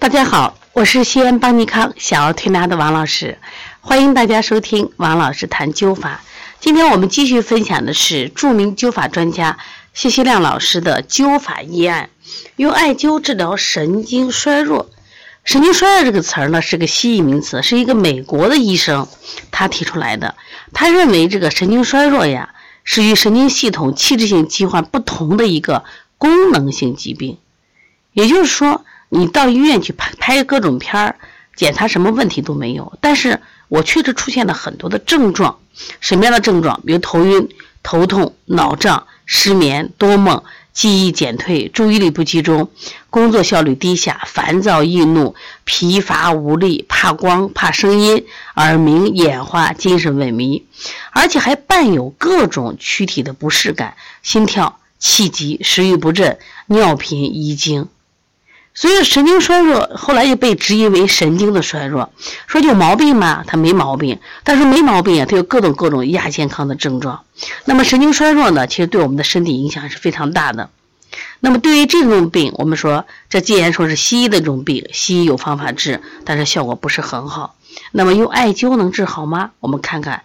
大家好，我是西安邦尼康小儿推拿的王老师，欢迎大家收听王老师谈灸法。今天我们继续分享的是著名灸法专家谢希亮老师的灸法医案，用艾灸治疗神经衰弱。神经衰弱这个词儿呢是个西医名词，是一个美国的医生他提出来的。他认为这个神经衰弱呀是与神经系统器质性疾患不同的一个功能性疾病，也就是说。你到医院去拍拍各种片儿，检查什么问题都没有。但是我确实出现了很多的症状，什么样的症状？比如头晕、头痛、脑胀、失眠、多梦、记忆减退、注意力不集中、工作效率低下、烦躁易怒、疲乏无力、怕光、怕声音、耳鸣、眼花、精神萎靡，而且还伴有各种躯体的不适感，心跳、气急、食欲不振、尿频、遗精。所以神经衰弱后来又被质疑为神经的衰弱，说有毛病吗？他没毛病，但是没毛病啊，他有各种各种亚健康的症状。那么神经衰弱呢，其实对我们的身体影响是非常大的。那么对于这种病，我们说这既然说是西医的这种病，西医有方法治，但是效果不是很好。那么用艾灸能治好吗？我们看看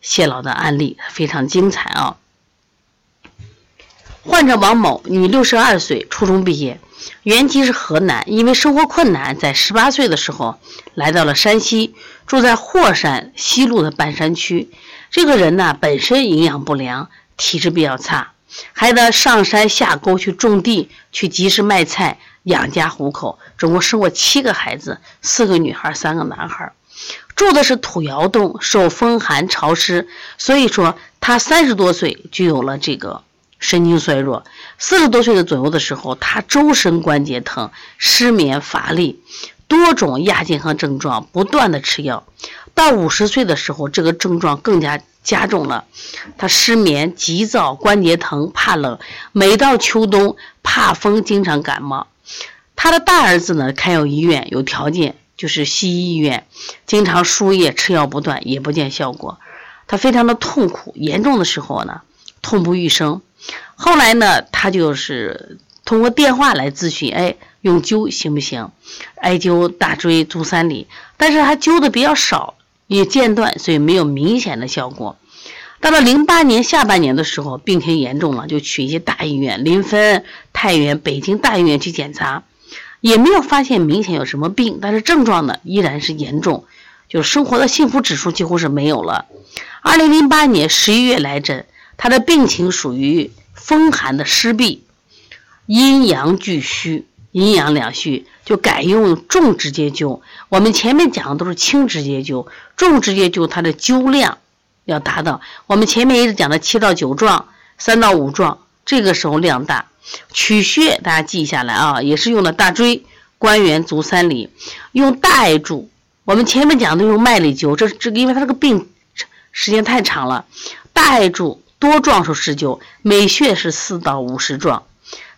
谢老的案例，非常精彩啊。患者王某，女，六十二岁，初中毕业。原籍是河南，因为生活困难，在十八岁的时候来到了山西，住在霍山西路的半山区。这个人呢，本身营养不良，体质比较差，还得上山下沟去种地，去集市卖菜养家糊口。总共生过七个孩子，四个女孩，三个男孩。住的是土窑洞，受风寒潮湿，所以说他三十多岁就有了这个。神经衰弱，四十多岁的左右的时候，他周身关节疼、失眠、乏力，多种亚健康症状，不断的吃药。到五十岁的时候，这个症状更加加重了，他失眠、急躁、关节疼、怕冷，每到秋冬怕风，经常感冒。他的大儿子呢，开有医院，有条件，就是西医医院，经常输液吃药不断，也不见效果，他非常的痛苦，严重的时候呢，痛不欲生。后来呢，他就是通过电话来咨询，哎，用灸行不行？艾灸大椎、足三里，但是他灸的比较少，也间断，所以没有明显的效果。到了零八年下半年的时候，病情严重了，就去一些大医院，临汾、太原、北京大医院去检查，也没有发现明显有什么病，但是症状呢依然是严重，就是生活的幸福指数几乎是没有了。二零零八年十一月来诊，他的病情属于。风寒的湿痹，阴阳俱虚，阴阳两虚，就改用重直接灸。我们前面讲的都是轻直接灸，重直接灸它的灸量要达到。我们前面一直讲的七到九壮，三到五壮，这个时候量大。取穴大家记下来啊，也是用的大椎、关元、足三里，用大艾柱。我们前面讲的用麦粒灸，这这因为他这个病时间太长了，大艾柱。多壮数施灸，每穴是四到五十壮，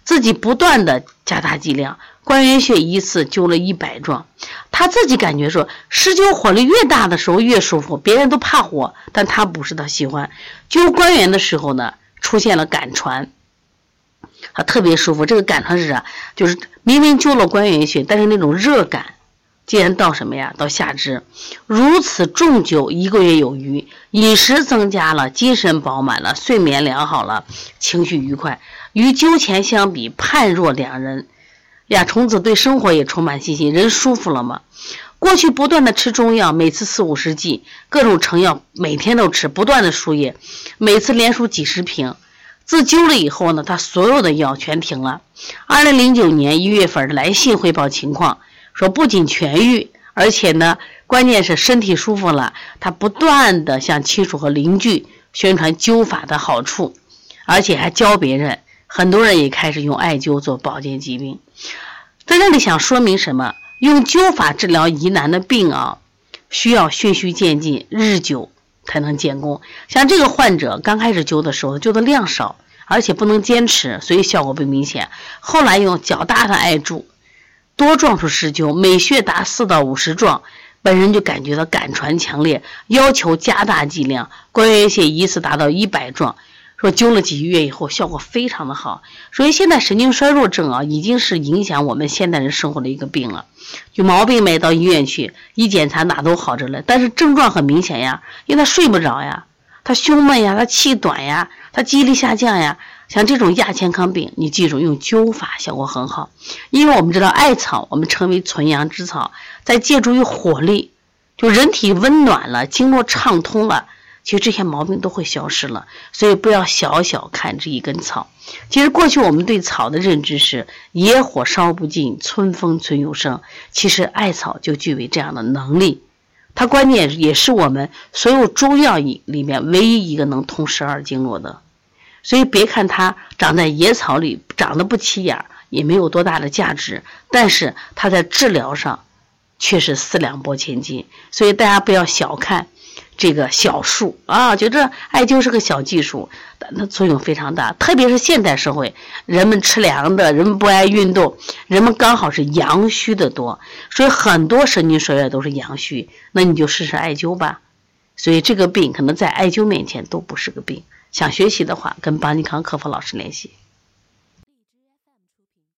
自己不断的加大剂量。关元穴一次灸了一百壮，他自己感觉说施灸火力越大的时候越舒服，别人都怕火，但他不是他喜欢。灸关元的时候呢，出现了感传，他特别舒服。这个感传是啥？就是明明灸了关元穴，但是那种热感。竟然到什么呀？到下肢，如此重灸一个月有余，饮食增加了，精神饱满了，睡眠良好了，情绪愉快。与灸前相比，判若两人。俩虫子对生活也充满信心，人舒服了吗？过去不断的吃中药，每次四五十剂，各种成药，每天都吃，不断的输液，每次连输几十瓶。自灸了以后呢，他所有的药全停了。二零零九年一月份来信汇报情况。说不仅痊愈，而且呢，关键是身体舒服了。他不断的向亲属和邻居宣传灸法的好处，而且还教别人。很多人也开始用艾灸做保健疾病。在这里想说明什么？用灸法治疗疑难的病啊，需要循序渐进，日久才能见功。像这个患者刚开始灸的时候，灸的量少，而且不能坚持，所以效果不明显。后来用较大的艾柱。多壮数施灸，每穴达四到五十壮，本人就感觉到感传强烈，要求加大剂量。关元穴一次达到一百壮，说灸了几个月以后效果非常的好。所以现在神经衰弱症啊，已经是影响我们现代人生活的一个病了。有毛病没到医院去，一检查哪都好着了，但是症状很明显呀，因为他睡不着呀，他胸闷呀，他气短呀，他记忆力下降呀。像这种亚健康病，你记住用灸法效果很好，因为我们知道艾草，我们称为纯阳之草，在借助于火力，就人体温暖了，经络畅通了，其实这些毛病都会消失了。所以不要小小看这一根草。其实过去我们对草的认知是野火烧不尽，春风吹又生。其实艾草就具备这样的能力，它关键也是我们所有中药里里面唯一一个能通十二经络的。所以别看它长在野草里，长得不起眼儿，也没有多大的价值，但是它在治疗上却是四两拨千斤。所以大家不要小看这个小树啊，觉得艾灸是个小技术，但它作用非常大。特别是现代社会，人们吃凉的，人们不爱运动，人们刚好是阳虚的多，所以很多神经衰弱都是阳虚。那你就试试艾灸吧。所以这个病可能在艾灸面前都不是个病。想学习的话，跟邦尼康客服老师联系。